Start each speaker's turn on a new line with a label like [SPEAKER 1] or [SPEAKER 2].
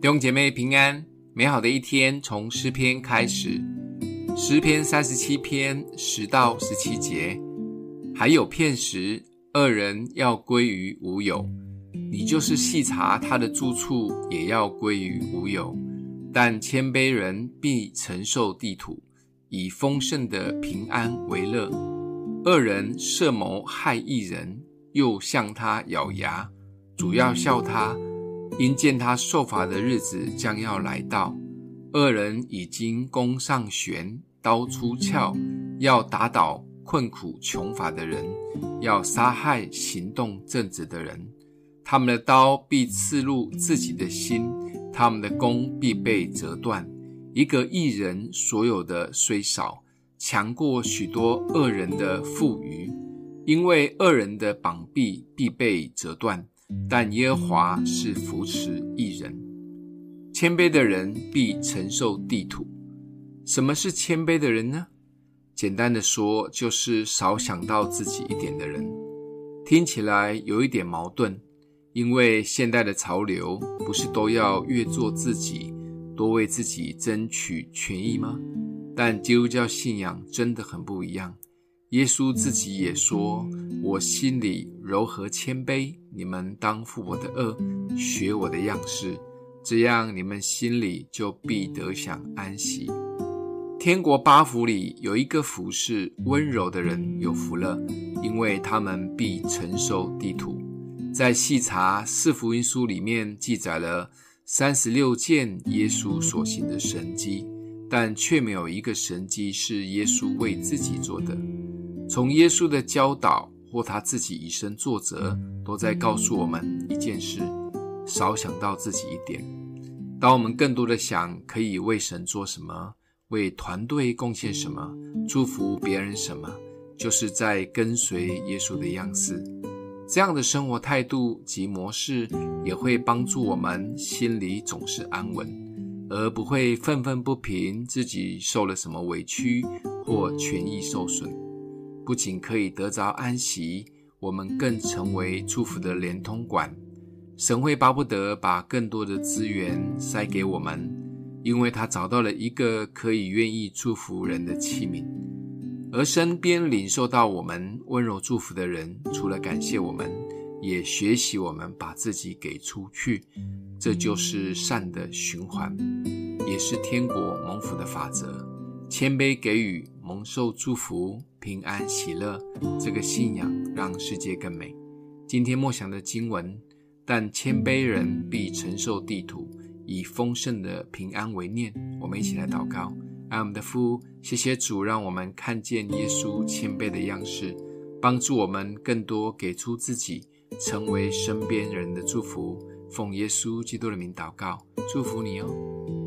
[SPEAKER 1] 弟兄姐妹平安，美好的一天从诗篇开始。诗篇三十七篇十到十七节，还有片时，恶人要归于无有，你就是细查他的住处，也要归于无有。但谦卑人必承受地土，以丰盛的平安为乐。恶人设谋害一人，又向他咬牙，主要笑他。因见他受罚的日子将要来到，恶人已经弓上弦，刀出鞘，要打倒困苦穷乏的人，要杀害行动正直的人。他们的刀必刺入自己的心，他们的弓必被折断。一个一人所有的虽少，强过许多恶人的富余，因为恶人的膀臂必被折断。但耶和华是扶持义人，谦卑的人必承受地土。什么是谦卑的人呢？简单的说，就是少想到自己一点的人。听起来有一点矛盾，因为现代的潮流不是都要越做自己，多为自己争取权益吗？但基督教信仰真的很不一样。耶稣自己也说：“我心里柔和谦卑，你们当负我的轭，学我的样式，这样你们心里就必得享安息。”天国八福里有一个福是温柔的人有福了，因为他们必承受地土。在细查四福音书里面记载了三十六件耶稣所行的神迹，但却没有一个神迹是耶稣为自己做的。从耶稣的教导或他自己以身作则，都在告诉我们一件事：少想到自己一点。当我们更多的想可以为神做什么，为团队贡献什么，祝福别人什么，就是在跟随耶稣的样式。这样的生活态度及模式，也会帮助我们心里总是安稳，而不会愤愤不平，自己受了什么委屈或权益受损。不仅可以得着安息，我们更成为祝福的连通管。神会巴不得把更多的资源塞给我们，因为他找到了一个可以愿意祝福人的器皿。而身边领受到我们温柔祝福的人，除了感谢我们，也学习我们把自己给出去。这就是善的循环，也是天国蒙福的法则。谦卑给予，蒙受祝福。平安喜乐，这个信仰让世界更美。今天默想的经文，但谦卑人必承受地土，以丰盛的平安为念。我们一起来祷告：爱我们的父，谢谢主，让我们看见耶稣谦卑的样式，帮助我们更多给出自己，成为身边人的祝福。奉耶稣基督的名祷告，祝福你哦。